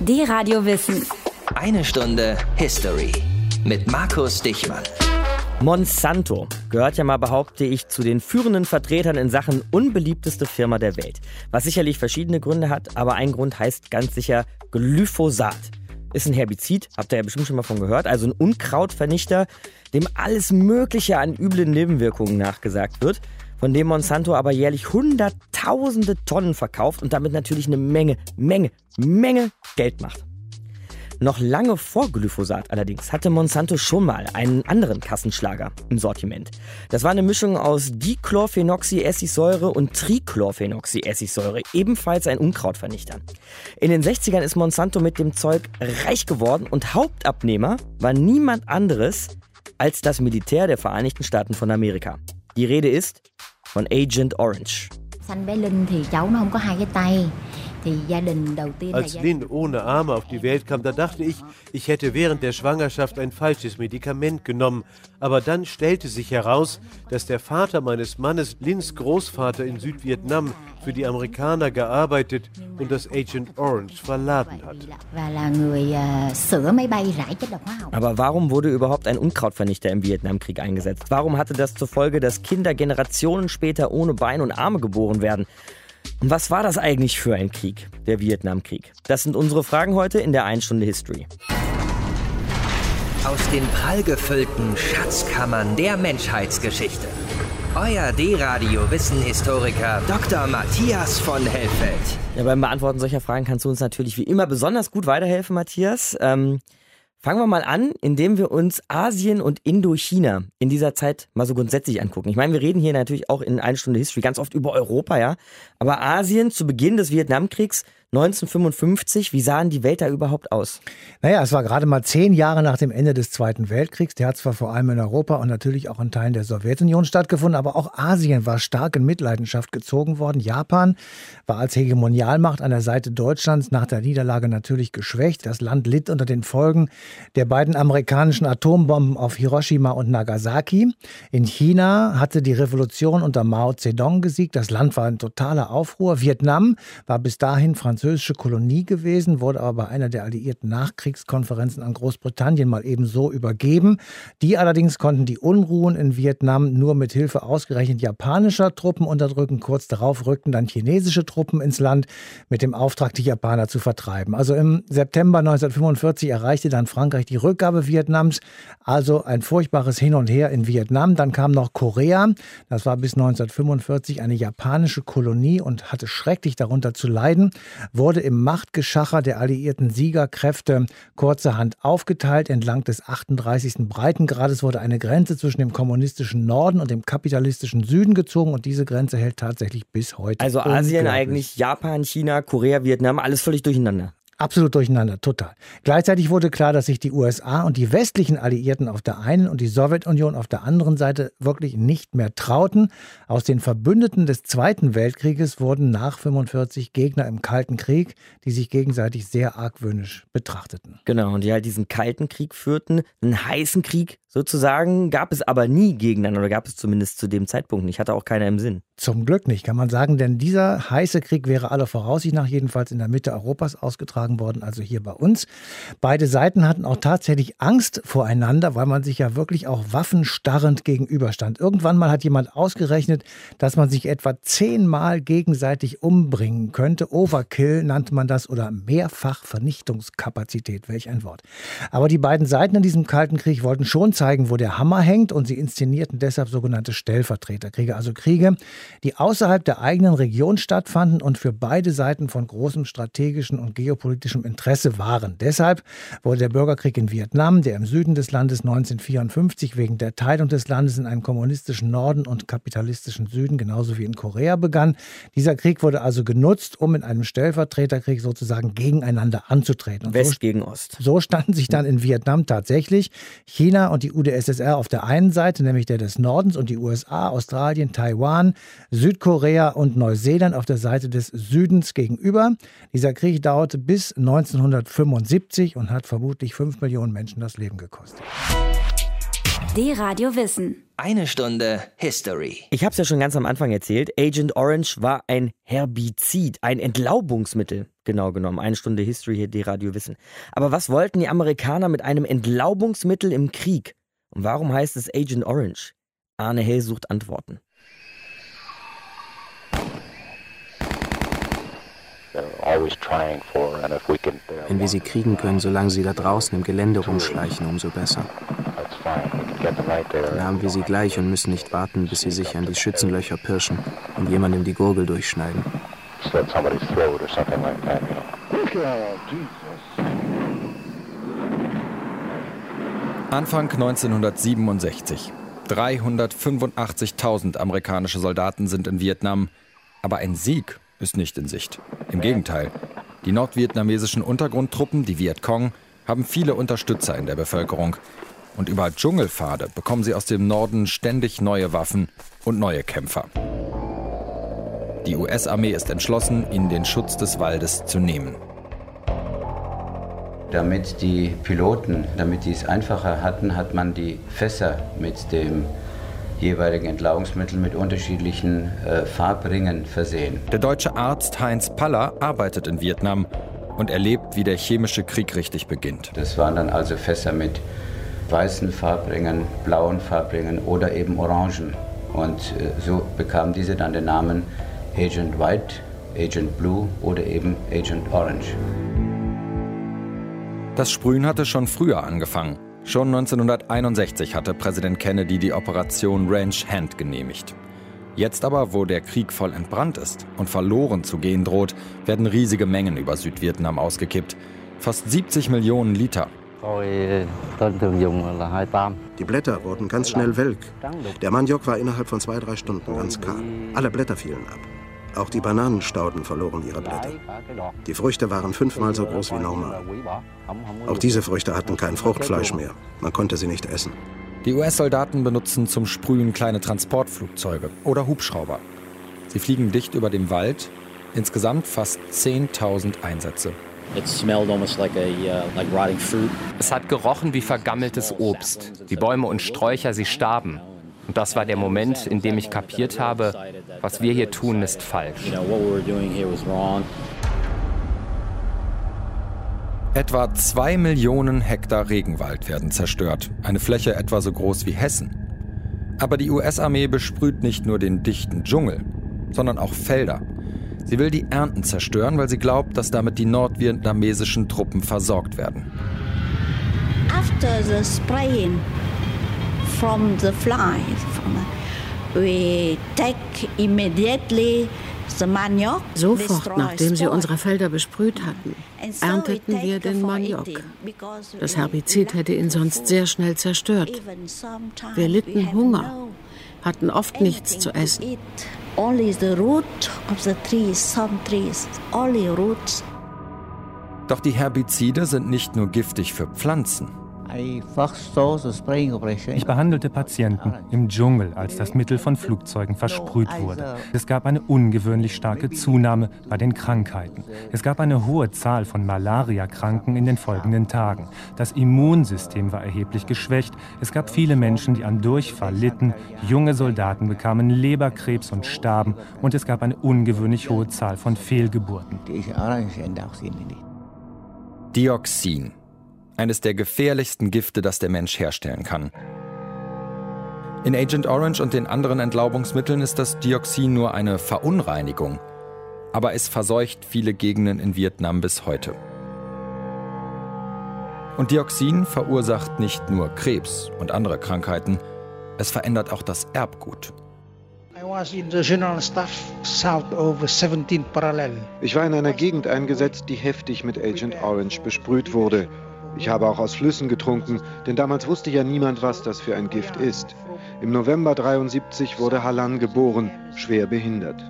D-Radio Wissen. Eine Stunde History mit Markus Dichmann. Monsanto gehört ja mal, behaupte ich, zu den führenden Vertretern in Sachen unbeliebteste Firma der Welt. Was sicherlich verschiedene Gründe hat, aber ein Grund heißt ganz sicher Glyphosat. Ist ein Herbizid, habt ihr ja bestimmt schon mal von gehört, also ein Unkrautvernichter, dem alles Mögliche an üblen Nebenwirkungen nachgesagt wird, von dem Monsanto aber jährlich hunderttausende Tonnen verkauft und damit natürlich eine Menge, Menge, Menge Geld macht. Noch lange vor Glyphosat allerdings hatte Monsanto schon mal einen anderen Kassenschlager im Sortiment. Das war eine Mischung aus Dichlorphenoxyessigsäure und Trichlorphenoxyessigsäure, ebenfalls ein Unkrautvernichter. In den 60ern ist Monsanto mit dem Zeug reich geworden und Hauptabnehmer war niemand anderes als das Militär der Vereinigten Staaten von Amerika. Die Rede ist von Agent Orange. Als Lynn ohne Arme auf die Welt kam, da dachte ich, ich hätte während der Schwangerschaft ein falsches Medikament genommen. Aber dann stellte sich heraus, dass der Vater meines Mannes, Lynns Großvater in Südvietnam, für die Amerikaner gearbeitet und das Agent Orange verladen hat. Aber warum wurde überhaupt ein Unkrautvernichter im Vietnamkrieg eingesetzt? Warum hatte das zur Folge, dass Kinder Generationen später ohne Beine und Arme geboren werden? Und was war das eigentlich für ein Krieg, der Vietnamkrieg? Das sind unsere Fragen heute in der 1 Stunde History. Aus den prallgefüllten Schatzkammern der Menschheitsgeschichte. Euer D-Radio-Wissenhistoriker Dr. Matthias von Hellfeld. Ja, beim Beantworten solcher Fragen kannst du uns natürlich wie immer besonders gut weiterhelfen, Matthias. Ähm, Fangen wir mal an, indem wir uns Asien und Indochina in dieser Zeit mal so grundsätzlich angucken. Ich meine, wir reden hier natürlich auch in einer Stunde History ganz oft über Europa, ja. Aber Asien zu Beginn des Vietnamkriegs 1955, wie sahen die Welt da überhaupt aus? Naja, es war gerade mal zehn Jahre nach dem Ende des Zweiten Weltkriegs. Der hat zwar vor allem in Europa und natürlich auch in Teilen der Sowjetunion stattgefunden, aber auch Asien war stark in Mitleidenschaft gezogen worden. Japan war als Hegemonialmacht an der Seite Deutschlands nach der Niederlage natürlich geschwächt. Das Land litt unter den Folgen der beiden amerikanischen Atombomben auf Hiroshima und Nagasaki. In China hatte die Revolution unter Mao Zedong gesiegt. Das Land war in totaler Aufruhr. Vietnam war bis dahin französisch französische Kolonie gewesen, wurde aber bei einer der alliierten Nachkriegskonferenzen an Großbritannien mal ebenso übergeben. Die allerdings konnten die Unruhen in Vietnam nur mit Hilfe ausgerechnet japanischer Truppen unterdrücken. Kurz darauf rückten dann chinesische Truppen ins Land mit dem Auftrag, die Japaner zu vertreiben. Also im September 1945 erreichte dann Frankreich die Rückgabe Vietnams, also ein furchtbares Hin und Her in Vietnam. Dann kam noch Korea. Das war bis 1945 eine japanische Kolonie und hatte schrecklich darunter zu leiden wurde im Machtgeschacher der alliierten Siegerkräfte kurzerhand aufgeteilt. Entlang des 38. Breitengrades wurde eine Grenze zwischen dem kommunistischen Norden und dem kapitalistischen Süden gezogen und diese Grenze hält tatsächlich bis heute. Also Asien eigentlich, Japan, China, Korea, Vietnam, alles völlig durcheinander. Absolut durcheinander, total. Gleichzeitig wurde klar, dass sich die USA und die westlichen Alliierten auf der einen und die Sowjetunion auf der anderen Seite wirklich nicht mehr trauten. Aus den Verbündeten des Zweiten Weltkrieges wurden nach 45 Gegner im Kalten Krieg, die sich gegenseitig sehr argwöhnisch betrachteten. Genau, und die halt diesen Kalten Krieg führten, einen heißen Krieg sozusagen, gab es aber nie gegeneinander oder gab es zumindest zu dem Zeitpunkt nicht. Hatte auch keiner im Sinn. Zum Glück nicht, kann man sagen, denn dieser heiße Krieg wäre aller Voraussicht nach jedenfalls in der Mitte Europas ausgetragen worden, also hier bei uns. Beide Seiten hatten auch tatsächlich Angst voreinander, weil man sich ja wirklich auch waffenstarrend gegenüberstand. Irgendwann mal hat jemand ausgerechnet, dass man sich etwa zehnmal gegenseitig umbringen könnte. Overkill nannte man das oder Mehrfachvernichtungskapazität, welch ein Wort. Aber die beiden Seiten in diesem Kalten Krieg wollten schon zeigen, wo der Hammer hängt und sie inszenierten deshalb sogenannte Stellvertreterkriege, also Kriege, die außerhalb der eigenen Region stattfanden und für beide Seiten von großem strategischen und geopolitischem Interesse waren. Deshalb wurde der Bürgerkrieg in Vietnam, der im Süden des Landes 1954 wegen der Teilung des Landes in einen kommunistischen Norden und kapitalistischen Süden, genauso wie in Korea begann. Dieser Krieg wurde also genutzt, um in einem Stellvertreterkrieg sozusagen gegeneinander anzutreten. Und West so, gegen Ost. So standen sich dann in Vietnam tatsächlich China und die UdSSR auf der einen Seite, nämlich der des Nordens, und die USA, Australien, Taiwan, Südkorea und Neuseeland auf der Seite des Südens gegenüber. Dieser Krieg dauerte bis 1975 und hat vermutlich fünf Millionen Menschen das Leben gekostet. D-Radio Wissen. Eine Stunde History. Ich habe es ja schon ganz am Anfang erzählt. Agent Orange war ein Herbizid, ein Entlaubungsmittel. Genau genommen. Eine Stunde History hier, D-Radio Wissen. Aber was wollten die Amerikaner mit einem Entlaubungsmittel im Krieg? Und warum heißt es Agent Orange? Arne Hell sucht Antworten. Wenn wir sie kriegen können, solange sie da draußen im Gelände rumschleichen, umso besser. Dann haben wir sie gleich und müssen nicht warten, bis sie sich an die Schützenlöcher pirschen und jemandem die Gurgel durchschneiden. Anfang 1967. 385.000 amerikanische Soldaten sind in Vietnam. Aber ein Sieg ist nicht in Sicht. Im Gegenteil. Die nordvietnamesischen Untergrundtruppen, die Vietcong, haben viele Unterstützer in der Bevölkerung. Und über Dschungelpfade bekommen sie aus dem Norden ständig neue Waffen und neue Kämpfer. Die US-Armee ist entschlossen, ihnen den Schutz des Waldes zu nehmen. Damit die Piloten, damit die es einfacher hatten, hat man die Fässer mit dem jeweiligen Entlaubungsmittel mit unterschiedlichen äh, Farbringen versehen. Der deutsche Arzt Heinz Paller arbeitet in Vietnam und erlebt, wie der chemische Krieg richtig beginnt. Das waren dann also Fässer mit weißen Farbringen, blauen Farbringen oder eben orangen. Und äh, so bekamen diese dann den Namen Agent White, Agent Blue oder eben Agent Orange. Das Sprühen hatte schon früher angefangen. Schon 1961 hatte Präsident Kennedy die Operation Ranch Hand genehmigt. Jetzt aber, wo der Krieg voll entbrannt ist und verloren zu gehen droht, werden riesige Mengen über Südvietnam ausgekippt. Fast 70 Millionen Liter. Die Blätter wurden ganz schnell welk. Der Maniok war innerhalb von zwei, drei Stunden ganz kahl. Alle Blätter fielen ab. Auch die Bananenstauden verloren ihre Blätter. Die Früchte waren fünfmal so groß wie normal. Auch diese Früchte hatten kein Fruchtfleisch mehr. Man konnte sie nicht essen. Die US-Soldaten benutzen zum Sprühen kleine Transportflugzeuge oder Hubschrauber. Sie fliegen dicht über dem Wald, insgesamt fast 10.000 Einsätze. Uh, es hat gerochen wie vergammeltes Obst. Die Bäume und Sträucher, sie starben. Und das war der Moment, in dem ich kapiert habe, was wir hier tun, ist falsch. Etwa zwei Millionen Hektar Regenwald werden zerstört, eine Fläche etwa so groß wie Hessen. Aber die US-Armee besprüht nicht nur den dichten Dschungel, sondern auch Felder. Sie will die Ernten zerstören, weil sie glaubt, dass damit die nordvietnamesischen Truppen versorgt werden. After the spraying, from the flies. We take immediately Sofort, nachdem sie unsere Felder besprüht hatten, ernteten wir den Maniok. Das Herbizid hätte ihn sonst sehr schnell zerstört. Wir litten Hunger, hatten oft nichts zu essen. Doch die Herbizide sind nicht nur giftig für Pflanzen. Ich behandelte Patienten im Dschungel, als das Mittel von Flugzeugen versprüht wurde. Es gab eine ungewöhnlich starke Zunahme bei den Krankheiten. Es gab eine hohe Zahl von Malaria-Kranken in den folgenden Tagen. Das Immunsystem war erheblich geschwächt. Es gab viele Menschen, die an Durchfall litten. Junge Soldaten bekamen Leberkrebs und starben. Und es gab eine ungewöhnlich hohe Zahl von Fehlgeburten. Dioxin eines der gefährlichsten Gifte, das der Mensch herstellen kann. In Agent Orange und den anderen Entlaubungsmitteln ist das Dioxin nur eine Verunreinigung, aber es verseucht viele Gegenden in Vietnam bis heute. Und Dioxin verursacht nicht nur Krebs und andere Krankheiten, es verändert auch das Erbgut. Ich war in einer Gegend eingesetzt, die heftig mit Agent Orange besprüht wurde. Ich habe auch aus Flüssen getrunken, denn damals wusste ja niemand, was das für ein Gift ist. Im November 73 wurde Halan geboren, schwer behindert.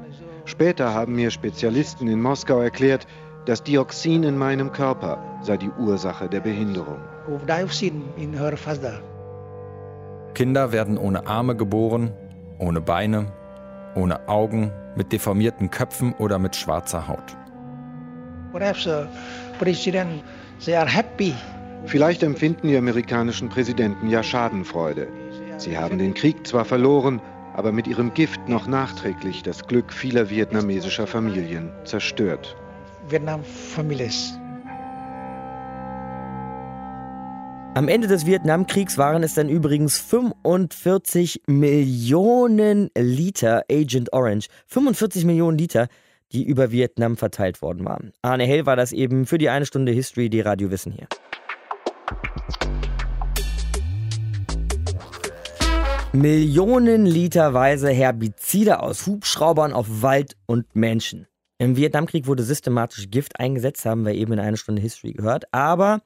Später haben mir Spezialisten in Moskau erklärt, das Dioxin in meinem Körper sei die Ursache der Behinderung. Kinder werden ohne Arme geboren, ohne Beine, ohne Augen, mit deformierten Köpfen oder mit schwarzer Haut. Perhaps uh, President, they are happy Vielleicht empfinden die amerikanischen Präsidenten ja Schadenfreude. Sie haben den Krieg zwar verloren, aber mit ihrem Gift noch nachträglich das Glück vieler vietnamesischer Familien zerstört. Vietnam Families. Am Ende des Vietnamkriegs waren es dann übrigens 45 Millionen Liter Agent Orange. 45 Millionen Liter, die über Vietnam verteilt worden waren. Arne Hell war das eben für die eine Stunde History, die Radio Wissen hier. Millionen Literweise Herbizide aus Hubschraubern auf Wald und Menschen. Im Vietnamkrieg wurde systematisch Gift eingesetzt, haben wir eben in einer Stunde History gehört. Aber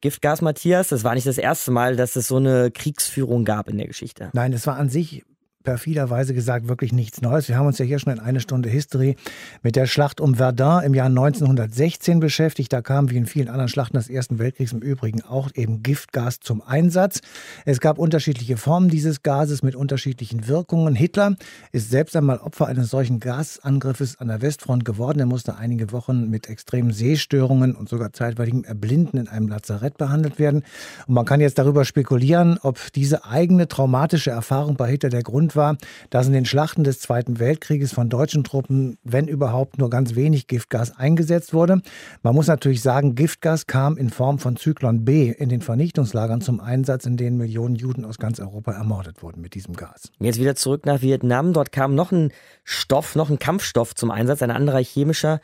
Giftgas Matthias, das war nicht das erste Mal, dass es so eine Kriegsführung gab in der Geschichte. Nein, es war an sich perfiderweise gesagt wirklich nichts Neues. Wir haben uns ja hier schon in eine Stunde History mit der Schlacht um Verdun im Jahr 1916 beschäftigt. Da kam wie in vielen anderen Schlachten des Ersten Weltkriegs im Übrigen auch eben Giftgas zum Einsatz. Es gab unterschiedliche Formen dieses Gases mit unterschiedlichen Wirkungen. Hitler ist selbst einmal Opfer eines solchen Gasangriffes an der Westfront geworden. Er musste einige Wochen mit extremen Sehstörungen und sogar zeitweiligem Erblinden in einem Lazarett behandelt werden. Und man kann jetzt darüber spekulieren, ob diese eigene traumatische Erfahrung bei Hitler der Grund war, dass in den Schlachten des Zweiten Weltkrieges von deutschen Truppen, wenn überhaupt, nur ganz wenig Giftgas eingesetzt wurde. Man muss natürlich sagen, Giftgas kam in Form von Zyklon B in den Vernichtungslagern zum Einsatz, in denen Millionen Juden aus ganz Europa ermordet wurden mit diesem Gas. Jetzt wieder zurück nach Vietnam. Dort kam noch ein Stoff, noch ein Kampfstoff zum Einsatz, ein anderer chemischer,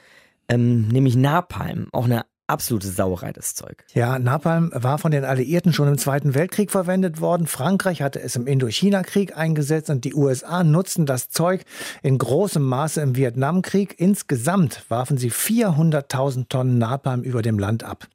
ähm, nämlich Napalm. Auch eine absolute Sauerei, das Zeug. Ja, Napalm war von den Alliierten schon im Zweiten Weltkrieg verwendet worden. Frankreich hatte es im Indochina-Krieg eingesetzt und die USA nutzten das Zeug in großem Maße im Vietnamkrieg. Insgesamt warfen sie 400.000 Tonnen Napalm über dem Land ab.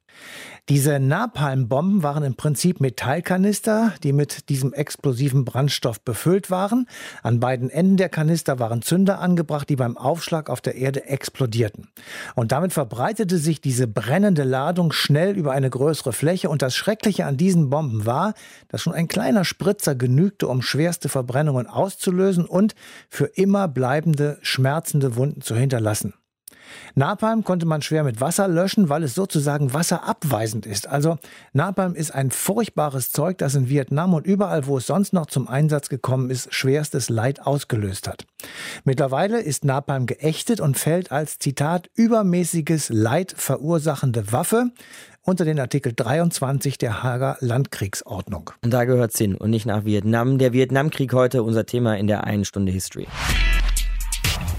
Diese Napalmbomben waren im Prinzip Metallkanister, die mit diesem explosiven Brandstoff befüllt waren. An beiden Enden der Kanister waren Zünder angebracht, die beim Aufschlag auf der Erde explodierten. Und damit verbreitete sich diese brennende Ladung schnell über eine größere Fläche. Und das Schreckliche an diesen Bomben war, dass schon ein kleiner Spritzer genügte, um schwerste Verbrennungen auszulösen und für immer bleibende, schmerzende Wunden zu hinterlassen. Napalm konnte man schwer mit Wasser löschen, weil es sozusagen wasserabweisend ist. Also Napalm ist ein furchtbares Zeug, das in Vietnam und überall, wo es sonst noch zum Einsatz gekommen ist, schwerstes Leid ausgelöst hat. Mittlerweile ist Napalm geächtet und fällt als Zitat übermäßiges Leid verursachende Waffe unter den Artikel 23 der Hager Landkriegsordnung. Und da gehört es hin und nicht nach Vietnam. Der Vietnamkrieg heute unser Thema in der einen Stunde History.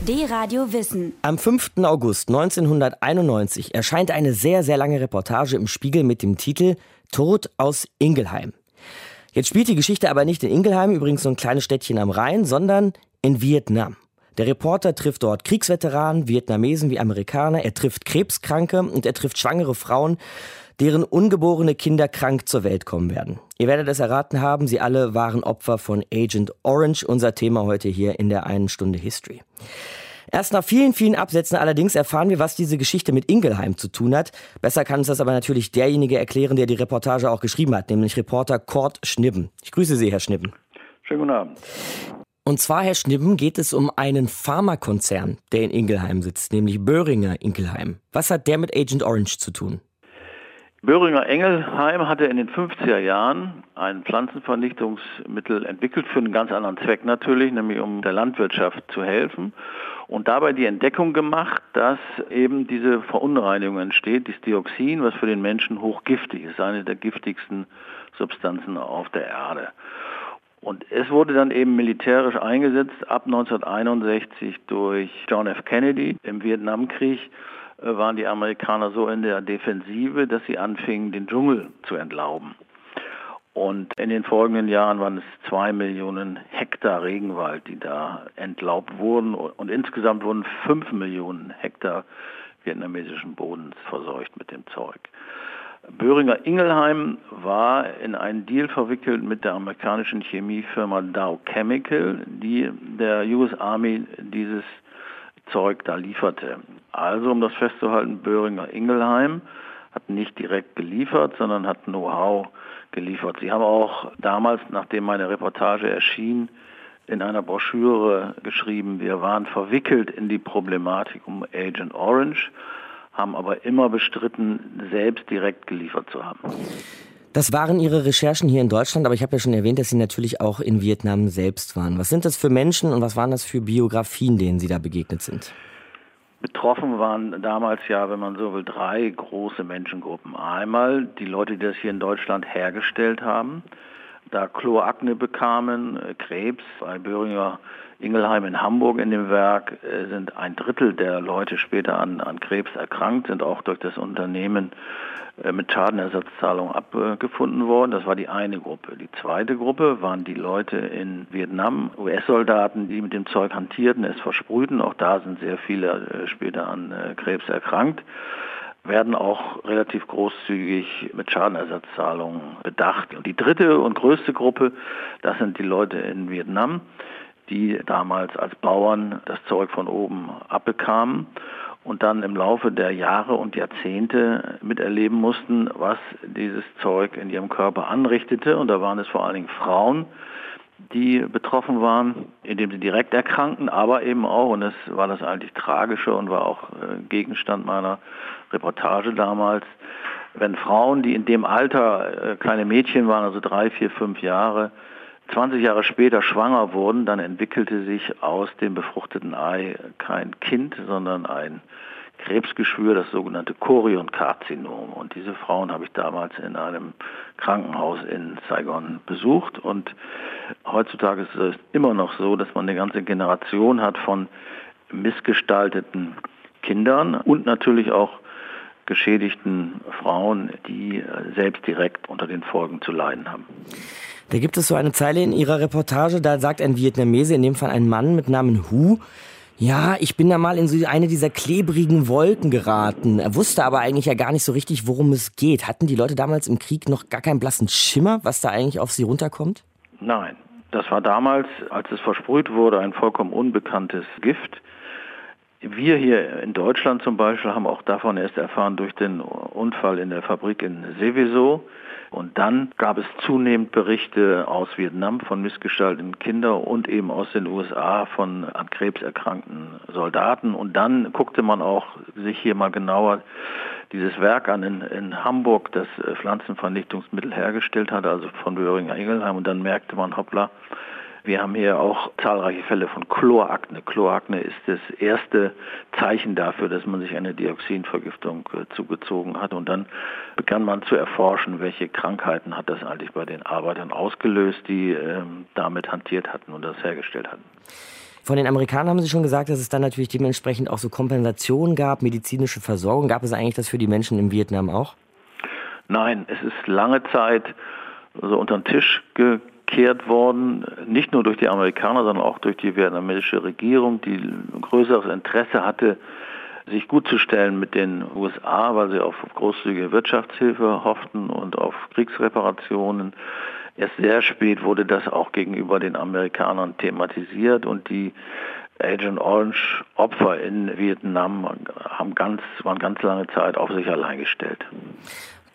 D-Radio Wissen. Am 5. August 1991 erscheint eine sehr, sehr lange Reportage im Spiegel mit dem Titel Tod aus Ingelheim. Jetzt spielt die Geschichte aber nicht in Ingelheim, übrigens so ein kleines Städtchen am Rhein, sondern in Vietnam. Der Reporter trifft dort Kriegsveteranen, Vietnamesen wie Amerikaner, er trifft Krebskranke und er trifft schwangere Frauen deren ungeborene Kinder krank zur Welt kommen werden. Ihr werdet es erraten haben, sie alle waren Opfer von Agent Orange, unser Thema heute hier in der einen Stunde History. Erst nach vielen, vielen Absätzen allerdings erfahren wir, was diese Geschichte mit Ingelheim zu tun hat. Besser kann uns das aber natürlich derjenige erklären, der die Reportage auch geschrieben hat, nämlich Reporter Kurt Schnibben. Ich grüße Sie, Herr Schnibben. Schönen guten Abend. Und zwar, Herr Schnibben, geht es um einen Pharmakonzern, der in Ingelheim sitzt, nämlich Böhringer Ingelheim. Was hat der mit Agent Orange zu tun? Böhringer Engelheim hatte in den 50er Jahren ein Pflanzenvernichtungsmittel entwickelt für einen ganz anderen Zweck natürlich, nämlich um der Landwirtschaft zu helfen und dabei die Entdeckung gemacht, dass eben diese Verunreinigung entsteht, dieses Dioxin, was für den Menschen hochgiftig ist, eine der giftigsten Substanzen auf der Erde. Und es wurde dann eben militärisch eingesetzt ab 1961 durch John F. Kennedy im Vietnamkrieg waren die Amerikaner so in der Defensive, dass sie anfingen, den Dschungel zu entlauben. Und in den folgenden Jahren waren es zwei Millionen Hektar Regenwald, die da entlaubt wurden. Und insgesamt wurden fünf Millionen Hektar vietnamesischen Bodens verseucht mit dem Zeug. Böhringer Ingelheim war in einen Deal verwickelt mit der amerikanischen Chemiefirma Dow Chemical, die der US Army dieses Zeug da lieferte. Also, um das festzuhalten, Böhringer Ingelheim hat nicht direkt geliefert, sondern hat Know-how geliefert. Sie haben auch damals, nachdem meine Reportage erschien, in einer Broschüre geschrieben, wir waren verwickelt in die Problematik um Agent Orange, haben aber immer bestritten, selbst direkt geliefert zu haben. Das waren Ihre Recherchen hier in Deutschland, aber ich habe ja schon erwähnt, dass Sie natürlich auch in Vietnam selbst waren. Was sind das für Menschen und was waren das für Biografien, denen Sie da begegnet sind? Betroffen waren damals ja, wenn man so will, drei große Menschengruppen. Einmal die Leute, die das hier in Deutschland hergestellt haben, da Kloakne bekamen, äh, Krebs, bei Böhringer Ingelheim in Hamburg in dem Werk äh, sind ein Drittel der Leute später an, an Krebs erkrankt, sind auch durch das Unternehmen äh, mit Schadenersatzzahlung abgefunden worden. Das war die eine Gruppe. Die zweite Gruppe waren die Leute in Vietnam, US-Soldaten, die mit dem Zeug hantierten, es versprühten. Auch da sind sehr viele später an Krebs erkrankt werden auch relativ großzügig mit Schadenersatzzahlungen bedacht. Und die dritte und größte Gruppe, das sind die Leute in Vietnam, die damals als Bauern das Zeug von oben abbekamen und dann im Laufe der Jahre und Jahrzehnte miterleben mussten, was dieses Zeug in ihrem Körper anrichtete. Und da waren es vor allen Dingen Frauen, die betroffen waren, indem sie direkt erkrankten, aber eben auch, und das war das eigentlich Tragische und war auch äh, Gegenstand meiner Reportage damals, wenn Frauen, die in dem Alter äh, kleine Mädchen waren, also drei, vier, fünf Jahre, 20 Jahre später schwanger wurden, dann entwickelte sich aus dem befruchteten Ei kein Kind, sondern ein Krebsgeschwür, das sogenannte Chorionkarzinom. Und diese Frauen habe ich damals in einem Krankenhaus in Saigon besucht. Und heutzutage ist es immer noch so, dass man eine ganze Generation hat von missgestalteten Kindern und natürlich auch geschädigten Frauen, die selbst direkt unter den Folgen zu leiden haben. Da gibt es so eine Zeile in Ihrer Reportage, da sagt ein Vietnamese, in dem Fall ein Mann mit Namen Hu, ja, ich bin da mal in so eine dieser klebrigen Wolken geraten. Er wusste aber eigentlich ja gar nicht so richtig, worum es geht. Hatten die Leute damals im Krieg noch gar keinen blassen Schimmer, was da eigentlich auf sie runterkommt? Nein. Das war damals, als es versprüht wurde, ein vollkommen unbekanntes Gift. Wir hier in Deutschland zum Beispiel haben auch davon erst erfahren durch den Unfall in der Fabrik in Seveso. Und dann gab es zunehmend Berichte aus Vietnam von missgestalteten Kindern und eben aus den USA von an Krebs erkrankten Soldaten. Und dann guckte man auch sich hier mal genauer dieses Werk an in, in Hamburg, das äh, Pflanzenvernichtungsmittel hergestellt hatte, also von Böhringer Ingelheim. Und dann merkte man, hoppla, wir haben hier auch zahlreiche Fälle von Chlorakne. Chlorakne ist das erste Zeichen dafür, dass man sich eine Dioxinvergiftung äh, zugezogen hat. Und dann begann man zu erforschen, welche Krankheiten hat das eigentlich bei den Arbeitern ausgelöst, die ähm, damit hantiert hatten und das hergestellt hatten. Von den Amerikanern haben Sie schon gesagt, dass es dann natürlich dementsprechend auch so Kompensationen gab, medizinische Versorgung. Gab es eigentlich das für die Menschen in Vietnam auch? Nein, es ist lange Zeit so unter den Tisch gegangen gekehrt worden, nicht nur durch die Amerikaner, sondern auch durch die vietnamesische Regierung, die ein größeres Interesse hatte, sich gut zu stellen mit den USA, weil sie auf großzügige Wirtschaftshilfe hofften und auf Kriegsreparationen. Erst sehr spät wurde das auch gegenüber den Amerikanern thematisiert und die Agent Orange Opfer in Vietnam haben ganz, waren ganz lange Zeit auf sich allein gestellt.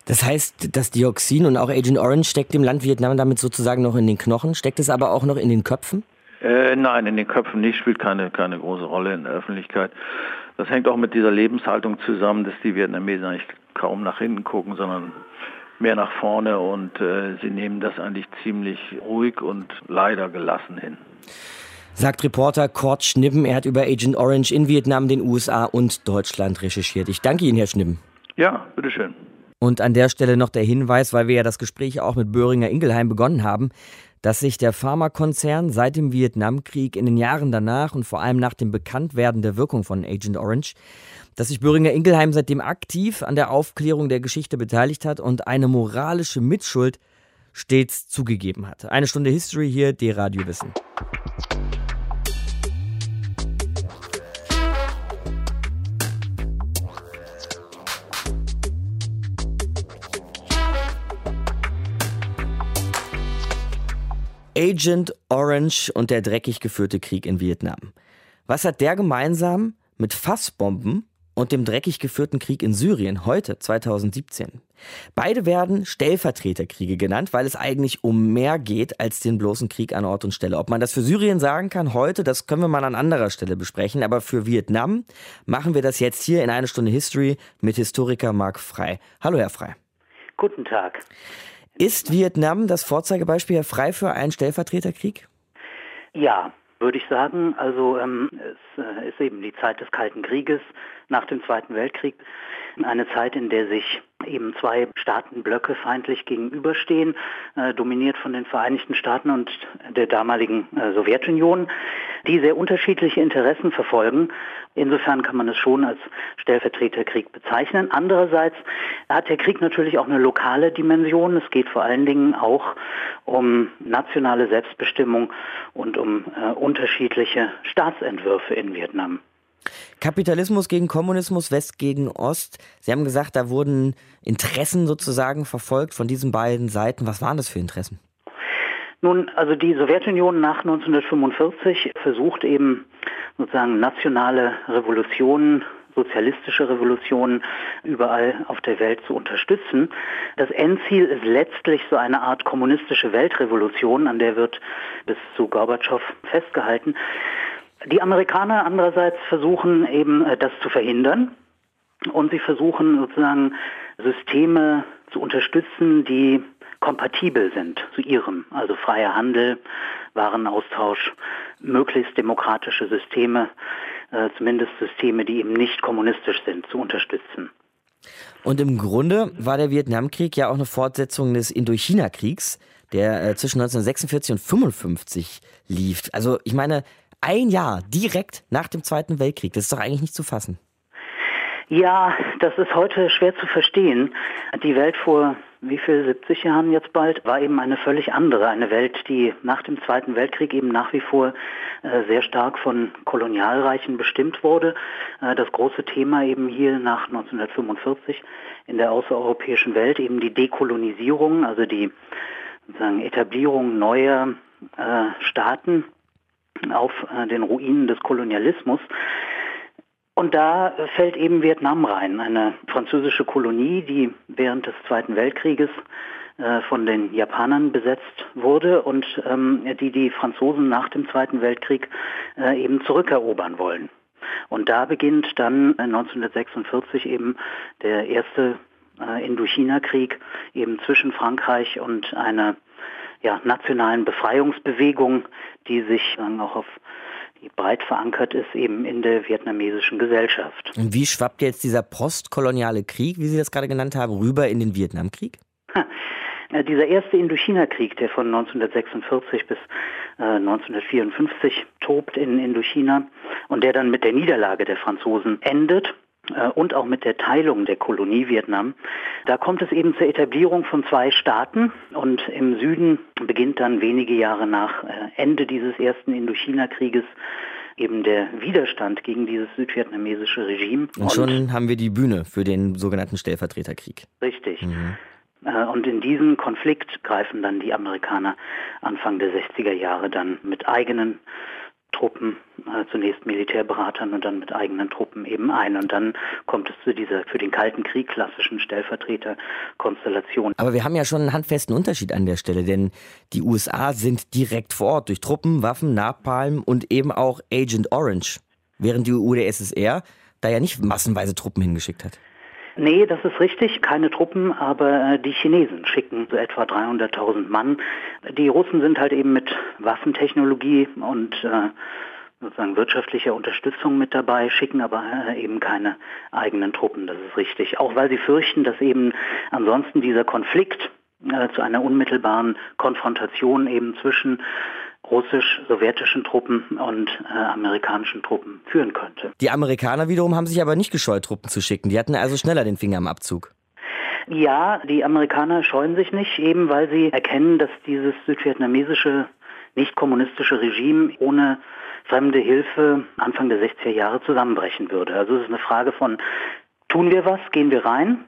Das heißt, das Dioxin und auch Agent Orange steckt dem Land Vietnam damit sozusagen noch in den Knochen. Steckt es aber auch noch in den Köpfen? Äh, nein, in den Köpfen nicht, spielt keine, keine große Rolle in der Öffentlichkeit. Das hängt auch mit dieser Lebenshaltung zusammen, dass die Vietnamesen eigentlich kaum nach hinten gucken, sondern mehr nach vorne und äh, sie nehmen das eigentlich ziemlich ruhig und leider gelassen hin. Sagt Reporter Kurt Schnibben. Er hat über Agent Orange in Vietnam, den USA und Deutschland recherchiert. Ich danke Ihnen, Herr Schnibben. Ja, bitteschön. Und an der Stelle noch der Hinweis, weil wir ja das Gespräch auch mit Böhringer Ingelheim begonnen haben, dass sich der Pharmakonzern seit dem Vietnamkrieg in den Jahren danach und vor allem nach dem Bekanntwerden der Wirkung von Agent Orange, dass sich Böhringer Ingelheim seitdem aktiv an der Aufklärung der Geschichte beteiligt hat und eine moralische Mitschuld stets zugegeben hat. Eine Stunde History hier, D-Radio Wissen. Agent Orange und der dreckig geführte Krieg in Vietnam. Was hat der gemeinsam mit Fassbomben und dem dreckig geführten Krieg in Syrien heute 2017? Beide werden Stellvertreterkriege genannt, weil es eigentlich um mehr geht als den bloßen Krieg an Ort und Stelle. Ob man das für Syrien sagen kann heute, das können wir mal an anderer Stelle besprechen. Aber für Vietnam machen wir das jetzt hier in eine Stunde History mit Historiker Marc Frei. Hallo, Herr Frei. Guten Tag. Ist Vietnam das Vorzeigebeispiel frei für einen Stellvertreterkrieg? Ja, würde ich sagen. Also ähm, es äh, ist eben die Zeit des Kalten Krieges nach dem Zweiten Weltkrieg. Eine Zeit, in der sich eben zwei Staatenblöcke feindlich gegenüberstehen, äh, dominiert von den Vereinigten Staaten und der damaligen äh, Sowjetunion, die sehr unterschiedliche Interessen verfolgen. Insofern kann man es schon als Stellvertreterkrieg bezeichnen. Andererseits hat der Krieg natürlich auch eine lokale Dimension. Es geht vor allen Dingen auch um nationale Selbstbestimmung und um äh, unterschiedliche Staatsentwürfe in Vietnam. Kapitalismus gegen Kommunismus, West gegen Ost. Sie haben gesagt, da wurden Interessen sozusagen verfolgt von diesen beiden Seiten. Was waren das für Interessen? Nun, also die Sowjetunion nach 1945 versucht eben sozusagen nationale Revolutionen sozialistische Revolutionen überall auf der Welt zu unterstützen. Das Endziel ist letztlich so eine Art kommunistische Weltrevolution, an der wird bis zu Gorbatschow festgehalten. Die Amerikaner andererseits versuchen eben äh, das zu verhindern und sie versuchen sozusagen Systeme zu unterstützen, die kompatibel sind zu ihrem, also freier Handel, Warenaustausch, möglichst demokratische Systeme, äh, zumindest Systeme, die eben nicht kommunistisch sind, zu unterstützen. Und im Grunde war der Vietnamkrieg ja auch eine Fortsetzung des Indochina-Kriegs, der äh, zwischen 1946 und 1955 lief. Also ich meine, ein Jahr direkt nach dem Zweiten Weltkrieg. Das ist doch eigentlich nicht zu fassen. Ja, das ist heute schwer zu verstehen. Die Welt vor wie viel 70 Jahren jetzt bald war eben eine völlig andere, eine Welt, die nach dem Zweiten Weltkrieg eben nach wie vor äh, sehr stark von Kolonialreichen bestimmt wurde. Äh, das große Thema eben hier nach 1945 in der außereuropäischen Welt eben die Dekolonisierung, also die sozusagen Etablierung neuer äh, Staaten auf äh, den Ruinen des Kolonialismus. Und da fällt eben Vietnam rein, eine französische Kolonie, die während des Zweiten Weltkrieges äh, von den Japanern besetzt wurde und ähm, die die Franzosen nach dem Zweiten Weltkrieg äh, eben zurückerobern wollen. Und da beginnt dann 1946 eben der erste Indochina-Krieg eben zwischen Frankreich und einer ja, nationalen Befreiungsbewegung, die sich dann auch auf die breit verankert ist eben in der vietnamesischen Gesellschaft. Und wie schwappt jetzt dieser postkoloniale Krieg, wie Sie das gerade genannt haben, rüber in den Vietnamkrieg? Ha. Dieser erste Indochina-Krieg, der von 1946 bis äh, 1954 tobt in Indochina und der dann mit der Niederlage der Franzosen endet, äh, und auch mit der Teilung der Kolonie Vietnam. Da kommt es eben zur Etablierung von zwei Staaten und im Süden beginnt dann wenige Jahre nach äh, Ende dieses ersten Indochina-Krieges eben der Widerstand gegen dieses südvietnamesische Regime. Und schon und haben wir die Bühne für den sogenannten Stellvertreterkrieg. Richtig. Mhm. Äh, und in diesen Konflikt greifen dann die Amerikaner Anfang der 60er Jahre dann mit eigenen Truppen, äh, zunächst Militärberatern und dann mit eigenen Truppen eben ein. Und dann kommt es zu dieser für den Kalten Krieg klassischen Stellvertreterkonstellation. Aber wir haben ja schon einen handfesten Unterschied an der Stelle, denn die USA sind direkt vor Ort durch Truppen, Waffen, Napalm und eben auch Agent Orange, während die UdSSR da ja nicht massenweise Truppen hingeschickt hat. Nee, das ist richtig, keine Truppen, aber äh, die Chinesen schicken so etwa 300.000 Mann. Die Russen sind halt eben mit Waffentechnologie und äh, sozusagen wirtschaftlicher Unterstützung mit dabei, schicken aber äh, eben keine eigenen Truppen, das ist richtig. Auch weil sie fürchten, dass eben ansonsten dieser Konflikt äh, zu einer unmittelbaren Konfrontation eben zwischen russisch-sowjetischen Truppen und äh, amerikanischen Truppen führen könnte. Die Amerikaner wiederum haben sich aber nicht gescheut, Truppen zu schicken. Die hatten also schneller den Finger am Abzug. Ja, die Amerikaner scheuen sich nicht, eben weil sie erkennen, dass dieses südvietnamesische nicht kommunistische Regime ohne fremde Hilfe Anfang der 60er Jahre zusammenbrechen würde. Also es ist eine Frage von, tun wir was, gehen wir rein,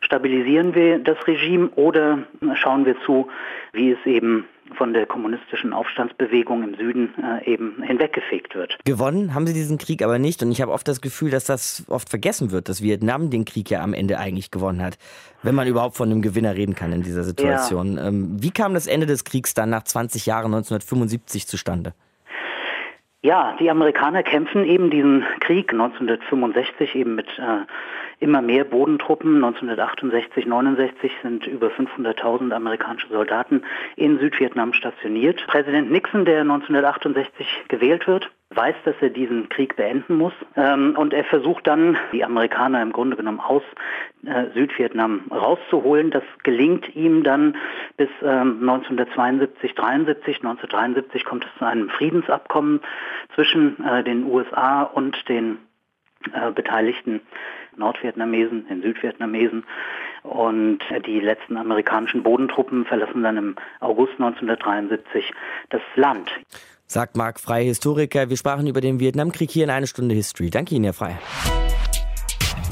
stabilisieren wir das Regime oder schauen wir zu, wie es eben von der kommunistischen Aufstandsbewegung im Süden äh, eben hinweggefegt wird. Gewonnen haben sie diesen Krieg aber nicht und ich habe oft das Gefühl, dass das oft vergessen wird, dass Vietnam den Krieg ja am Ende eigentlich gewonnen hat, wenn man überhaupt von einem Gewinner reden kann in dieser Situation. Ja. Ähm, wie kam das Ende des Kriegs dann nach 20 Jahren 1975 zustande? Ja, die Amerikaner kämpfen eben diesen Krieg 1965 eben mit äh, immer mehr Bodentruppen. 1968, 69 sind über 500.000 amerikanische Soldaten in Südvietnam stationiert. Präsident Nixon, der 1968 gewählt wird, weiß, dass er diesen Krieg beenden muss. Ähm, und er versucht dann, die Amerikaner im Grunde genommen aus äh, Südvietnam rauszuholen. Das gelingt ihm dann bis ähm, 1972, 73. 1973 kommt es zu einem Friedensabkommen zwischen äh, den USA und den äh, beteiligten Nordvietnamesen, den Südvietnamesen. Und die letzten amerikanischen Bodentruppen verlassen dann im August 1973 das Land. Sagt Marc Frey, Historiker. Wir sprachen über den Vietnamkrieg hier in eine Stunde History. Danke Ihnen, Herr Frey.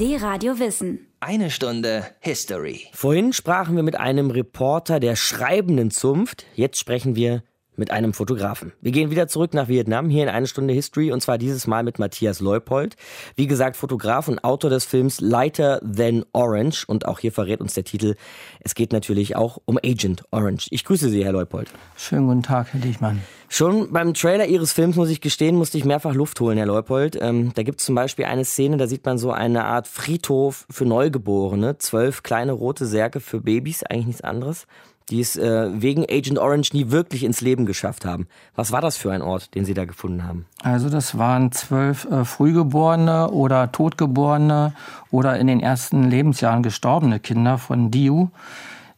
Die Radio Wissen. Eine Stunde History. Vorhin sprachen wir mit einem Reporter der schreibenden Zunft. Jetzt sprechen wir mit einem Fotografen. Wir gehen wieder zurück nach Vietnam, hier in eine Stunde History, und zwar dieses Mal mit Matthias Leupold. Wie gesagt, Fotograf und Autor des Films Lighter Than Orange. Und auch hier verrät uns der Titel, es geht natürlich auch um Agent Orange. Ich grüße Sie, Herr Leupold. Schönen guten Tag, Herr Diechmann. Schon beim Trailer Ihres Films, muss ich gestehen, musste ich mehrfach Luft holen, Herr Leupold. Ähm, da gibt es zum Beispiel eine Szene, da sieht man so eine Art Friedhof für Neugeborene. Zwölf kleine rote Särge für Babys, eigentlich nichts anderes die es äh, wegen Agent Orange nie wirklich ins Leben geschafft haben. Was war das für ein Ort, den Sie da gefunden haben? Also das waren zwölf äh, Frühgeborene oder Totgeborene oder in den ersten Lebensjahren gestorbene Kinder von Diu,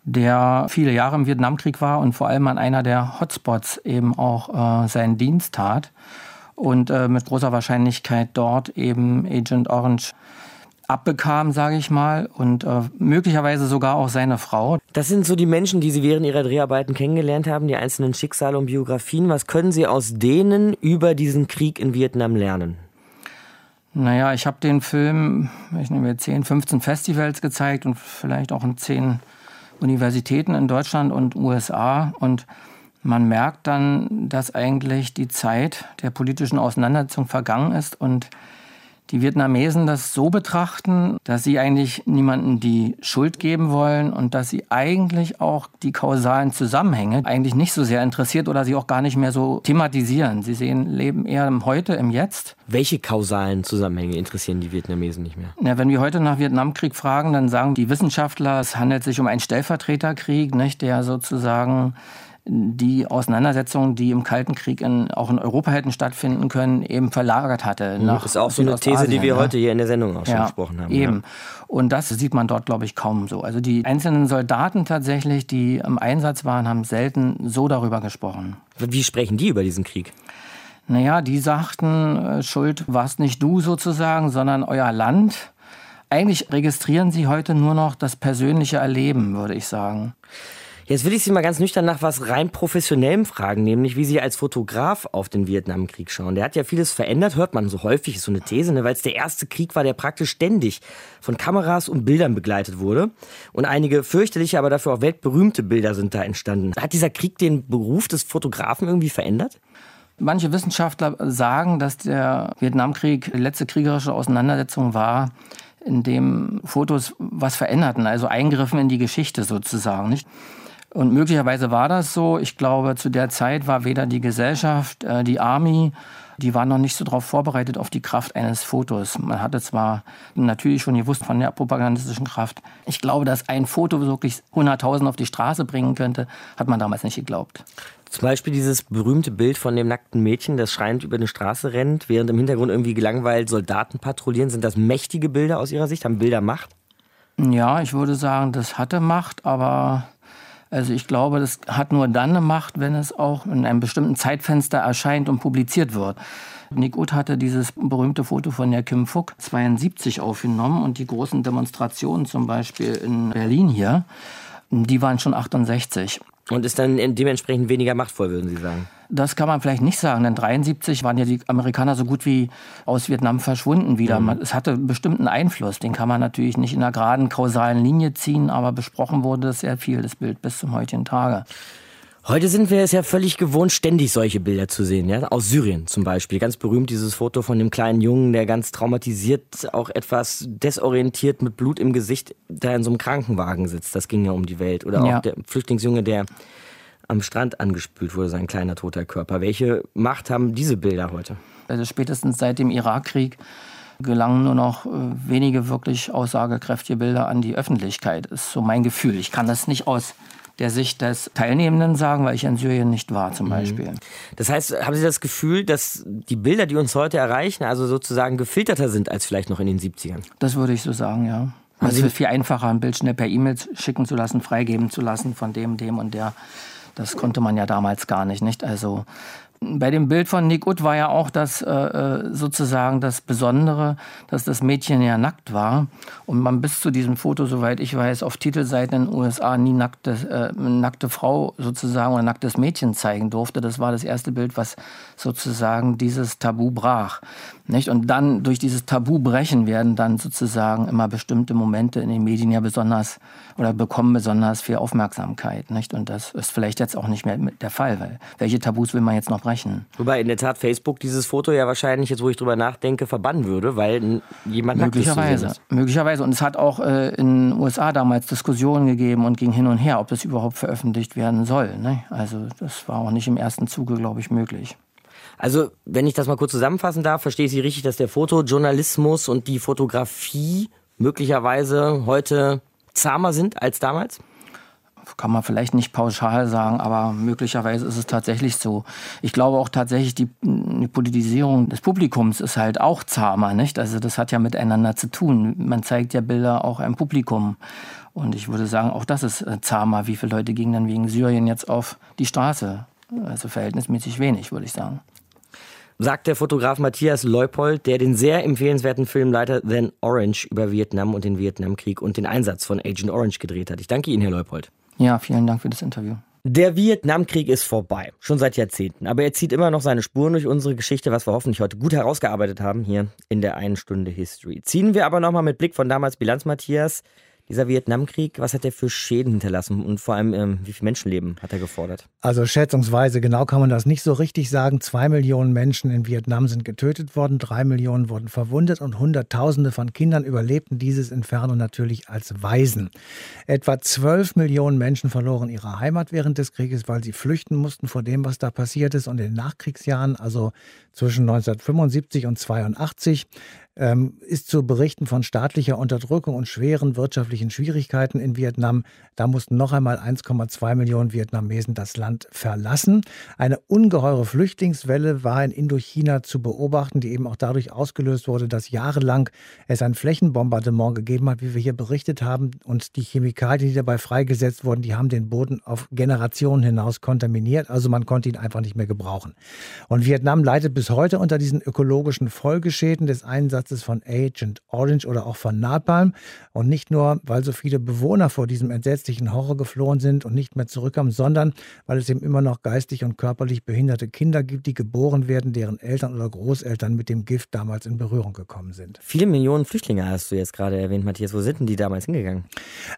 der viele Jahre im Vietnamkrieg war und vor allem an einer der Hotspots eben auch äh, seinen Dienst tat und äh, mit großer Wahrscheinlichkeit dort eben Agent Orange abbekam, sage ich mal, und äh, möglicherweise sogar auch seine Frau. Das sind so die Menschen, die Sie während Ihrer Dreharbeiten kennengelernt haben, die einzelnen Schicksale und Biografien. Was können Sie aus denen über diesen Krieg in Vietnam lernen? Naja, ich habe den Film, ich nehme 10, 15 Festivals gezeigt und vielleicht auch in 10 Universitäten in Deutschland und USA. Und man merkt dann, dass eigentlich die Zeit der politischen Auseinandersetzung vergangen ist und die Vietnamesen das so betrachten, dass sie eigentlich niemanden die Schuld geben wollen und dass sie eigentlich auch die kausalen Zusammenhänge eigentlich nicht so sehr interessiert oder sie auch gar nicht mehr so thematisieren. Sie sehen Leben eher im Heute, im Jetzt. Welche kausalen Zusammenhänge interessieren die Vietnamesen nicht mehr? Ja, wenn wir heute nach Vietnamkrieg fragen, dann sagen die Wissenschaftler, es handelt sich um einen Stellvertreterkrieg, nicht, der sozusagen die Auseinandersetzungen, die im Kalten Krieg in, auch in Europa hätten stattfinden können, eben verlagert hatte. Mhm. Nach das ist auch so eine These, die wir ne? heute hier in der Sendung auch schon ja, besprochen haben. Eben. Ja. Und das sieht man dort, glaube ich, kaum so. Also die einzelnen Soldaten tatsächlich, die im Einsatz waren, haben selten so darüber gesprochen. Wie sprechen die über diesen Krieg? Naja, die sagten, äh, Schuld warst nicht du sozusagen, sondern euer Land. Eigentlich registrieren sie heute nur noch das persönliche Erleben, würde ich sagen. Jetzt will ich Sie mal ganz nüchtern nach was rein professionellem fragen, nämlich wie Sie als Fotograf auf den Vietnamkrieg schauen. Der hat ja vieles verändert, hört man so häufig, ist so eine These, ne? weil es der erste Krieg war, der praktisch ständig von Kameras und Bildern begleitet wurde. Und einige fürchterliche, aber dafür auch weltberühmte Bilder sind da entstanden. Hat dieser Krieg den Beruf des Fotografen irgendwie verändert? Manche Wissenschaftler sagen, dass der Vietnamkrieg die letzte kriegerische Auseinandersetzung war, in dem Fotos was veränderten, also Eingriffen in die Geschichte sozusagen, nicht? Und möglicherweise war das so. Ich glaube, zu der Zeit war weder die Gesellschaft, äh, die Army, die waren noch nicht so darauf vorbereitet auf die Kraft eines Fotos. Man hatte zwar natürlich schon gewusst von der propagandistischen Kraft. Ich glaube, dass ein Foto wirklich 100.000 auf die Straße bringen könnte, hat man damals nicht geglaubt. Zum Beispiel dieses berühmte Bild von dem nackten Mädchen, das schreiend über eine Straße rennt, während im Hintergrund irgendwie gelangweilt Soldaten patrouillieren. Sind das mächtige Bilder aus Ihrer Sicht? Haben Bilder Macht? Ja, ich würde sagen, das hatte Macht, aber also ich glaube, das hat nur dann eine Macht, wenn es auch in einem bestimmten Zeitfenster erscheint und publiziert wird. Nick Ut hatte dieses berühmte Foto von der Kim Phuc 72 aufgenommen und die großen Demonstrationen zum Beispiel in Berlin hier, die waren schon 68. Und ist dann dementsprechend weniger machtvoll, würden Sie sagen? Das kann man vielleicht nicht sagen, denn 73 waren ja die Amerikaner so gut wie aus Vietnam verschwunden wieder. Mhm. Es hatte bestimmten Einfluss, den kann man natürlich nicht in einer geraden kausalen Linie ziehen, aber besprochen wurde das sehr viel, das Bild bis zum heutigen Tage. Heute sind wir es ja völlig gewohnt, ständig solche Bilder zu sehen, ja? Aus Syrien zum Beispiel. Ganz berühmt dieses Foto von dem kleinen Jungen, der ganz traumatisiert, auch etwas desorientiert mit Blut im Gesicht, da in so einem Krankenwagen sitzt. Das ging ja um die Welt. Oder auch ja. der Flüchtlingsjunge, der am Strand angespült wurde, sein kleiner toter Körper. Welche Macht haben diese Bilder heute? Also spätestens seit dem Irakkrieg gelangen nur noch äh, wenige wirklich aussagekräftige Bilder an die Öffentlichkeit. Ist so mein Gefühl. Ich kann das nicht aus der Sicht des Teilnehmenden sagen, weil ich in Syrien nicht war zum mhm. Beispiel. Das heißt, haben Sie das Gefühl, dass die Bilder, die uns heute erreichen, also sozusagen gefilterter sind als vielleicht noch in den 70ern? Das würde ich so sagen, ja. Also es ist viel einfacher, ein Bild schnell per E-Mail schicken zu lassen, freigeben zu lassen von dem, dem und der. Das konnte man ja damals gar nicht, nicht? Also bei dem Bild von Nick Ut war ja auch das äh, äh, sozusagen das Besondere, dass das Mädchen ja nackt war und man bis zu diesem Foto, soweit ich weiß, auf Titelseiten in den USA nie nackte, äh, nackte Frau sozusagen oder nacktes Mädchen zeigen durfte. Das war das erste Bild, was sozusagen dieses Tabu brach. Nicht? Und dann durch dieses Tabu brechen werden dann sozusagen immer bestimmte Momente in den Medien ja besonders oder bekommen besonders viel Aufmerksamkeit. Nicht? Und das ist vielleicht jetzt auch nicht mehr der Fall, weil welche Tabus will man jetzt noch brechen? Wobei in der Tat Facebook dieses Foto ja wahrscheinlich, jetzt wo ich drüber nachdenke, verbannen würde, weil jemand Möglicherweise. Möglicherweise. Und es hat auch äh, in den USA damals Diskussionen gegeben und ging hin und her, ob das überhaupt veröffentlicht werden soll. Ne? Also das war auch nicht im ersten Zuge, glaube ich, möglich. Also, wenn ich das mal kurz zusammenfassen darf, verstehe ich Sie richtig, dass der Fotojournalismus und die Fotografie möglicherweise heute zahmer sind als damals? Kann man vielleicht nicht pauschal sagen, aber möglicherweise ist es tatsächlich so. Ich glaube auch tatsächlich, die, die, Politisierung des Publikums ist halt auch zahmer, nicht? Also das hat ja miteinander zu tun. Man zeigt ja Bilder auch einem Publikum. Und ich würde sagen, auch das ist äh, zahmer. Wie viele Leute gingen dann wegen Syrien jetzt auf die Straße? Also verhältnismäßig wenig, würde ich sagen sagt der Fotograf Matthias Leupold, der den sehr empfehlenswerten Film Lighter Than Orange über Vietnam und den Vietnamkrieg und den Einsatz von Agent Orange gedreht hat. Ich danke Ihnen, Herr Leupold. Ja, vielen Dank für das Interview. Der Vietnamkrieg ist vorbei, schon seit Jahrzehnten. Aber er zieht immer noch seine Spuren durch unsere Geschichte, was wir hoffentlich heute gut herausgearbeitet haben hier in der einen Stunde History. Ziehen wir aber nochmal mit Blick von damals Bilanz, Matthias. Dieser Vietnamkrieg, was hat er für Schäden hinterlassen und vor allem, ähm, wie viel Menschenleben hat er gefordert? Also schätzungsweise, genau kann man das nicht so richtig sagen. Zwei Millionen Menschen in Vietnam sind getötet worden, drei Millionen wurden verwundet und Hunderttausende von Kindern überlebten dieses Inferno natürlich als Waisen. Etwa zwölf Millionen Menschen verloren ihre Heimat während des Krieges, weil sie flüchten mussten vor dem, was da passiert ist. Und in den Nachkriegsjahren, also zwischen 1975 und 82, ähm, ist zu berichten von staatlicher Unterdrückung und schweren wirtschaftlichen Schwierigkeiten in Vietnam. Da mussten noch einmal 1,2 Millionen Vietnamesen das Land verlassen. Eine ungeheure Flüchtlingswelle war in Indochina zu beobachten, die eben auch dadurch ausgelöst wurde, dass jahrelang es ein Flächenbombardement gegeben hat, wie wir hier berichtet haben. Und die Chemikalien, die dabei freigesetzt wurden, die haben den Boden auf Generationen hinaus kontaminiert. Also man konnte ihn einfach nicht mehr gebrauchen. Und Vietnam leidet bis heute unter diesen ökologischen Folgeschäden des Einsatzes Einsatzes von Agent Orange oder auch von Napalm. Und nicht nur, weil so viele Bewohner vor diesem entsetzlichen Horror geflohen sind und nicht mehr zurückkamen, sondern weil es eben immer noch geistig und körperlich behinderte Kinder gibt, die geboren werden, deren Eltern oder Großeltern mit dem Gift damals in Berührung gekommen sind. Viele Millionen Flüchtlinge hast du jetzt gerade erwähnt, Matthias. Wo sind denn die damals hingegangen?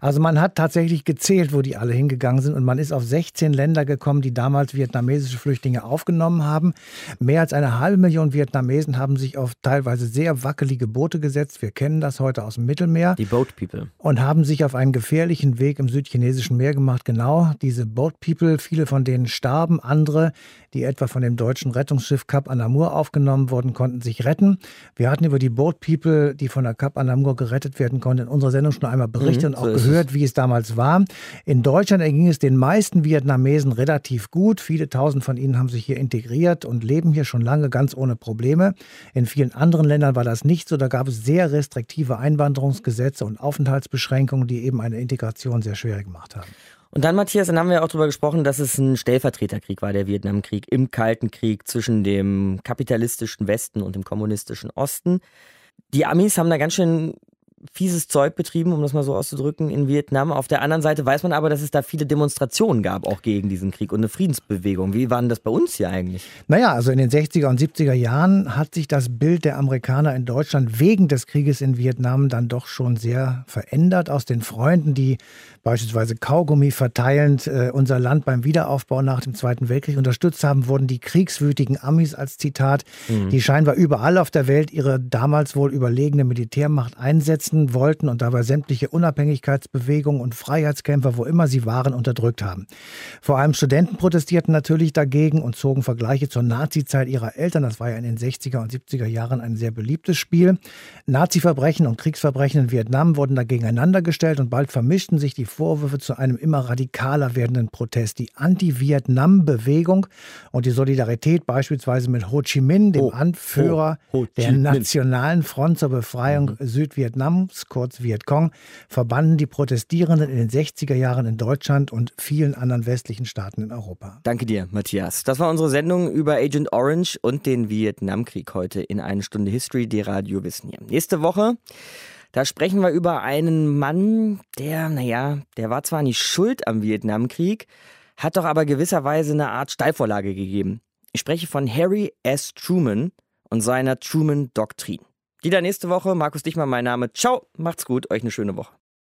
Also man hat tatsächlich gezählt, wo die alle hingegangen sind und man ist auf 16 Länder gekommen, die damals vietnamesische Flüchtlinge aufgenommen haben. Mehr als eine halbe Million Vietnamesen haben sich auf teilweise sehr wackelige wackelige Boote gesetzt. Wir kennen das heute aus dem Mittelmeer. Die Boat People. Und haben sich auf einen gefährlichen Weg im südchinesischen Meer gemacht. Genau diese Boat People, viele von denen starben, andere, die etwa von dem deutschen Rettungsschiff Cap Anamur aufgenommen wurden, konnten sich retten. Wir hatten über die Boat People, die von der Cap Anamur gerettet werden konnten, in unserer Sendung schon einmal berichtet mhm, und auch gehört, es. wie es damals war. In Deutschland erging es den meisten Vietnamesen relativ gut. Viele tausend von ihnen haben sich hier integriert und leben hier schon lange ganz ohne Probleme. In vielen anderen Ländern war das nicht so. Da gab es sehr restriktive Einwanderungsgesetze und Aufenthaltsbeschränkungen, die eben eine Integration sehr schwer gemacht haben. Und dann, Matthias, dann haben wir auch darüber gesprochen, dass es ein Stellvertreterkrieg war, der Vietnamkrieg im Kalten Krieg zwischen dem kapitalistischen Westen und dem kommunistischen Osten. Die Amis haben da ganz schön fieses Zeug betrieben, um das mal so auszudrücken, in Vietnam. Auf der anderen Seite weiß man aber, dass es da viele Demonstrationen gab, auch gegen diesen Krieg und eine Friedensbewegung. Wie war denn das bei uns hier eigentlich? Naja, also in den 60er und 70er Jahren hat sich das Bild der Amerikaner in Deutschland wegen des Krieges in Vietnam dann doch schon sehr verändert. Aus den Freunden, die beispielsweise Kaugummi verteilend äh, unser Land beim Wiederaufbau nach dem Zweiten Weltkrieg unterstützt haben, wurden die kriegswütigen Amis als Zitat, mhm. die scheinbar überall auf der Welt ihre damals wohl überlegene Militärmacht einsetzen wollten und dabei sämtliche Unabhängigkeitsbewegungen und Freiheitskämpfer, wo immer sie waren, unterdrückt haben. Vor allem Studenten protestierten natürlich dagegen und zogen Vergleiche zur Nazizeit ihrer Eltern. Das war ja in den 60er und 70er Jahren ein sehr beliebtes Spiel. Nazi-Verbrechen und Kriegsverbrechen in Vietnam wurden da gegeneinander gestellt und bald vermischten sich die Vorwürfe zu einem immer radikaler werdenden Protest. Die Anti-Vietnam-Bewegung und die Solidarität beispielsweise mit Ho Chi Minh, dem Anführer Ho, Ho der Nationalen Front zur Befreiung mhm. Südvietnams, kurz Vietcong, verbanden die Protestierenden in den 60er Jahren in Deutschland und vielen anderen westlichen Staaten in Europa. Danke dir, Matthias. Das war unsere Sendung über Agent Orange und den Vietnamkrieg heute in eine Stunde History, die Radio Wissen hier. Nächste Woche da sprechen wir über einen Mann, der, naja, der war zwar nicht schuld am Vietnamkrieg, hat doch aber gewisserweise eine Art Steilvorlage gegeben. Ich spreche von Harry S. Truman und seiner Truman-Doktrin. Die da nächste Woche. Markus Dichmann, mein Name. Ciao, macht's gut, euch eine schöne Woche.